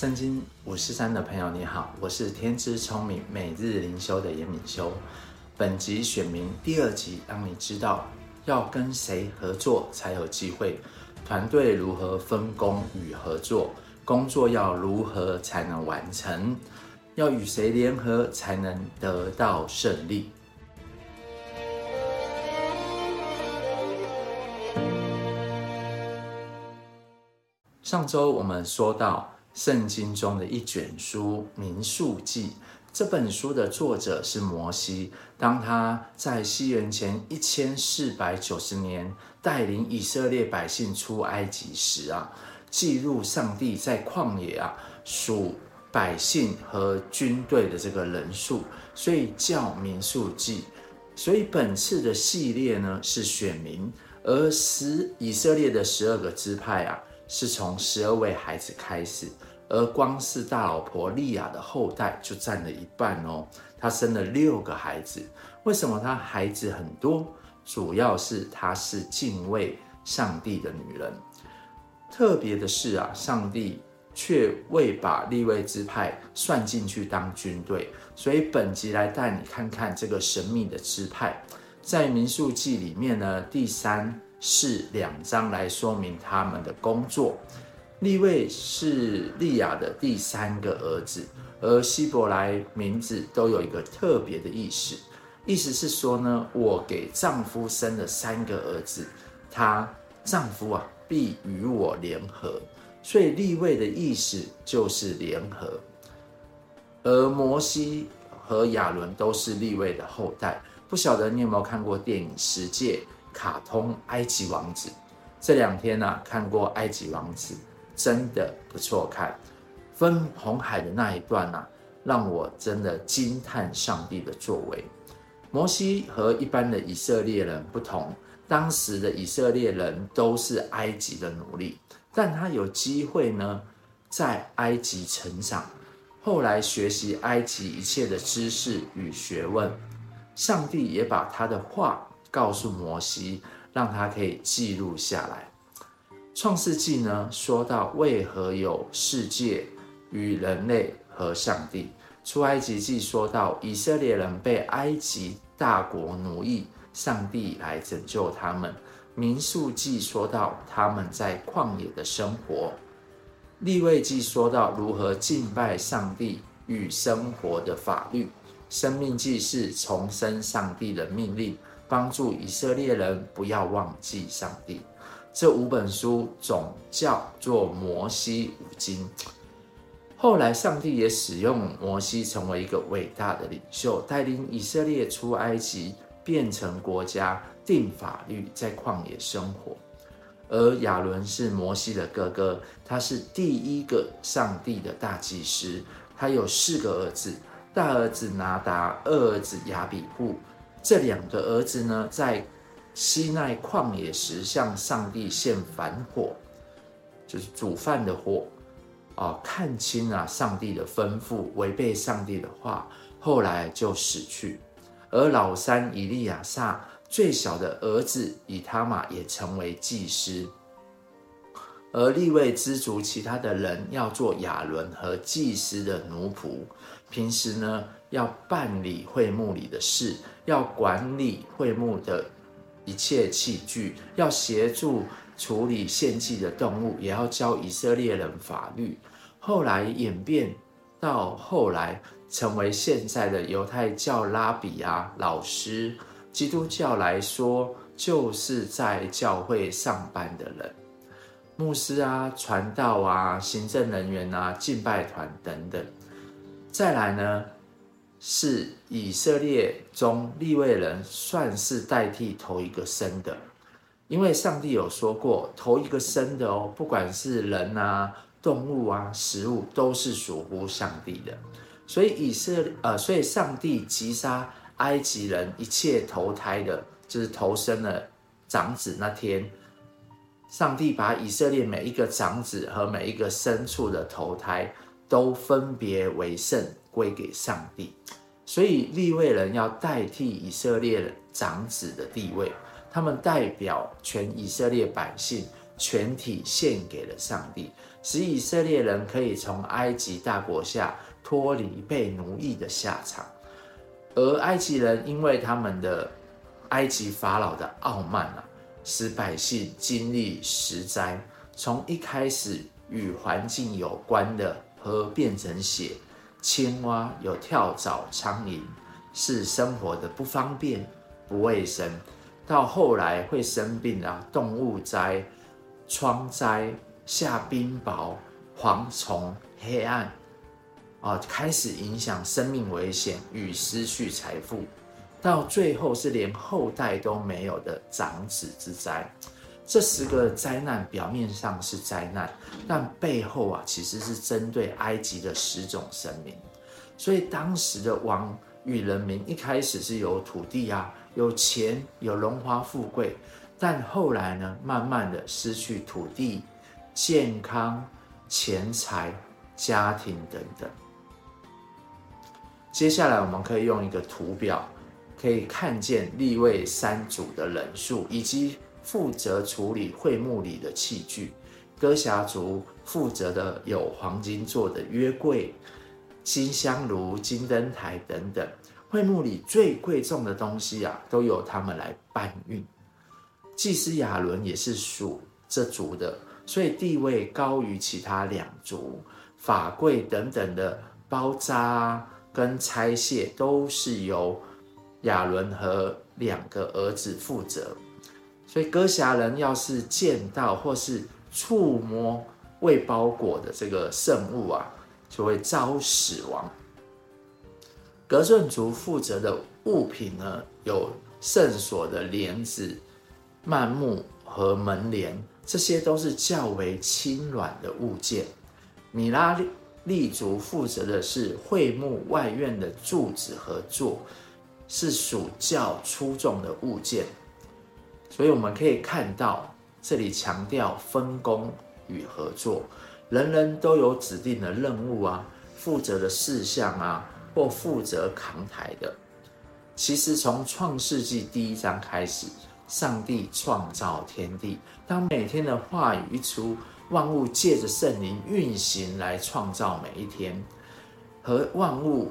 圣经五四三的朋友，你好，我是天资聪明每日灵修的严敏修。本集选民第二集，让你知道要跟谁合作才有机会，团队如何分工与合作，工作要如何才能完成，要与谁联合才能得到胜利。上周我们说到。圣经中的一卷书《民数记》，这本书的作者是摩西。当他在西元前一千四百九十年带领以色列百姓出埃及时啊，记录上帝在旷野啊数百姓和军队的这个人数，所以叫《民数记》。所以本次的系列呢是选民，而十以色列的十二个支派啊。是从十二位孩子开始，而光是大老婆利亚的后代就占了一半哦。她生了六个孩子，为什么她孩子很多？主要是她是敬畏上帝的女人。特别的是啊，上帝却未把利未支派算进去当军队，所以本集来带你看看这个神秘的支派，在民数记里面呢，第三。是两章来说明他们的工作。利未是利亚的第三个儿子，而希伯来名字都有一个特别的意思，意思是说呢，我给丈夫生了三个儿子，她丈夫啊必与我联合，所以利未的意思就是联合。而摩西和亚伦都是利未的后代，不晓得你有没有看过电影《十诫》？卡通《埃及王子》这两天呢、啊，看过《埃及王子》，真的不错看。分红海的那一段呢、啊，让我真的惊叹上帝的作为。摩西和一般的以色列人不同，当时的以色列人都是埃及的奴隶，但他有机会呢，在埃及成长，后来学习埃及一切的知识与学问。上帝也把他的话。告诉摩西，让他可以记录下来。创世纪呢，说到为何有世界与人类和上帝。出埃及记说到以色列人被埃及大国奴役，上帝来拯救他们。民数记说到他们在旷野的生活。立位记说到如何敬拜上帝与生活的法律。生命记是重申上帝的命令。帮助以色列人不要忘记上帝。这五本书总叫做摩西五经。后来，上帝也使用摩西成为一个伟大的领袖，带领以色列出埃及，变成国家，定法律，在旷野生活。而亚伦是摩西的哥哥，他是第一个上帝的大祭司。他有四个儿子：大儿子拿达，二儿子亚比户。这两个儿子呢，在西奈旷野时向上帝献燔火，就是煮饭的火，啊，看清了上帝的吩咐，违背上帝的话，后来就死去。而老三以利亚撒最小的儿子以他玛也成为祭司。而利未支族其他的人要做亚伦和祭司的奴仆，平时呢要办理会幕里的事，要管理会幕的一切器具，要协助处理献祭的动物，也要教以色列人法律。后来演变到后来成为现在的犹太教拉比啊老师，基督教来说就是在教会上班的人。牧师啊，传道啊，行政人员啊，敬拜团等等。再来呢，是以色列中立位人算是代替头一个生的，因为上帝有说过，头一个生的哦，不管是人啊、动物啊、食物，都是属乎上帝的。所以以色列呃，所以上帝击杀埃及人一切投胎的，就是投生的长子那天。上帝把以色列每一个长子和每一个牲畜的投胎都分别为圣，归给上帝。所以立位人要代替以色列长子的地位，他们代表全以色列百姓，全体献给了上帝。使以色列人可以从埃及大国下脱离被奴役的下场。而埃及人因为他们的埃及法老的傲慢啊，使百姓经历十灾，从一开始与环境有关的河变成血，青蛙有跳蚤、苍蝇，是生活的不方便、不卫生，到后来会生病啊，动物灾、疮灾、下冰雹、蝗虫、黑暗。啊，开始影响生命危险与失去财富，到最后是连后代都没有的长子之灾。这十个灾难表面上是灾难，但背后啊其实是针对埃及的十种神明。所以当时的王与人民一开始是有土地啊，有钱，有荣华富贵，但后来呢，慢慢的失去土地、健康、钱财、家庭等等。接下来，我们可以用一个图表，可以看见立位三组的人数，以及负责处理会幕里的器具。哥辖族负责的有黄金做的约柜、金香炉、金灯台等等。会幕里最贵重的东西啊，都由他们来搬运。祭司亚伦也是属这族的，所以地位高于其他两族。法柜等等的包扎。跟拆卸都是由亚伦和两个儿子负责，所以哥辖人要是见到或是触摸未包裹的这个圣物啊，就会遭死亡。格顺族负责的物品呢，有圣所的帘子、幔幕和门帘，这些都是较为轻软的物件。米拉利。族负责的是会幕外院的柱子和座，是属较粗重的物件。所以我们可以看到，这里强调分工与合作，人人都有指定的任务啊，负责的事项啊，或负责扛台的。其实从创世纪第一章开始，上帝创造天地，当每天的话语一出。万物借着圣灵运行来创造每一天，和万物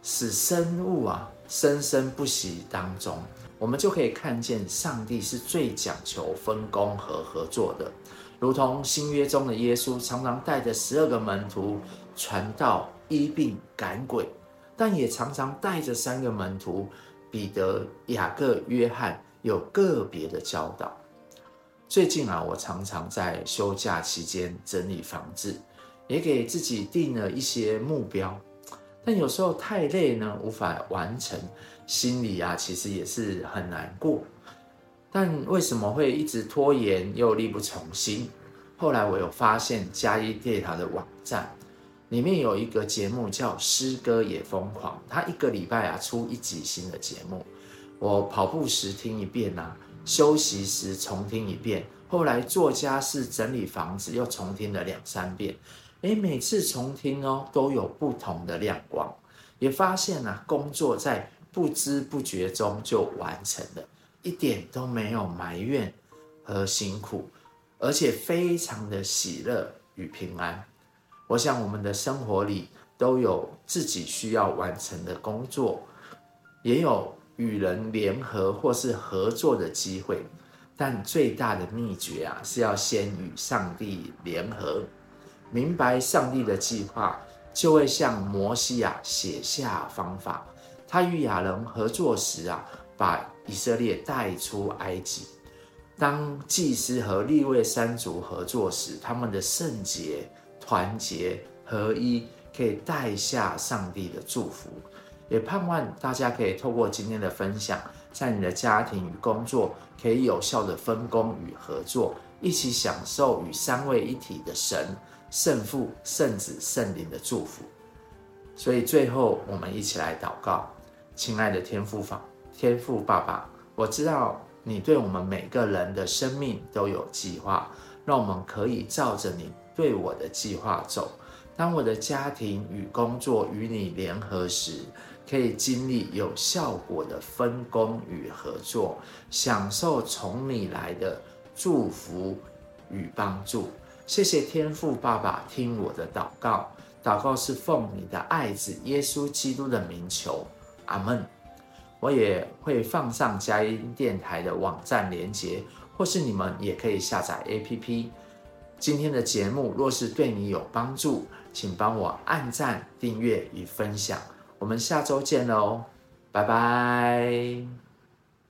使生物啊生生不息当中，我们就可以看见上帝是最讲求分工和合作的。如同新约中的耶稣常常带着十二个门徒传道、医病、赶鬼，但也常常带着三个门徒彼得、雅各、约翰有个别的教导。最近啊，我常常在休假期间整理房子，也给自己定了一些目标，但有时候太累呢，无法完成，心里啊其实也是很难过。但为什么会一直拖延又力不从心？后来我有发现嘉义电台的网站里面有一个节目叫《诗歌也疯狂》，他一个礼拜啊出一集新的节目，我跑步时听一遍啊。休息时重听一遍，后来做家事整理房子又重听了两三遍，诶，每次重听哦都有不同的亮光，也发现啊工作在不知不觉中就完成了，一点都没有埋怨和辛苦，而且非常的喜乐与平安。我想我们的生活里都有自己需要完成的工作，也有。与人联合或是合作的机会，但最大的秘诀啊，是要先与上帝联合，明白上帝的计划，就会向摩西啊写下方法。他与亚伦合作时啊，把以色列带出埃及。当祭司和利未三族合作时，他们的圣洁、团结、合一，可以带下上帝的祝福。也盼望大家可以透过今天的分享，在你的家庭与工作可以有效的分工与合作，一起享受与三位一体的神、圣父、圣子、圣灵的祝福。所以最后，我们一起来祷告：亲爱的天父法、天父爸爸，我知道你对我们每个人的生命都有计划，让我们可以照着你对我的计划走。当我的家庭与工作与你联合时，可以经历有效果的分工与合作，享受从你来的祝福与帮助。谢谢天父爸爸听我的祷告，祷告是奉你的爱子耶稣基督的名求，阿门。我也会放上佳音电台的网站连接，或是你们也可以下载 APP。今天的节目若是对你有帮助，请帮我按赞、订阅与分享。我们下周见喽，拜拜。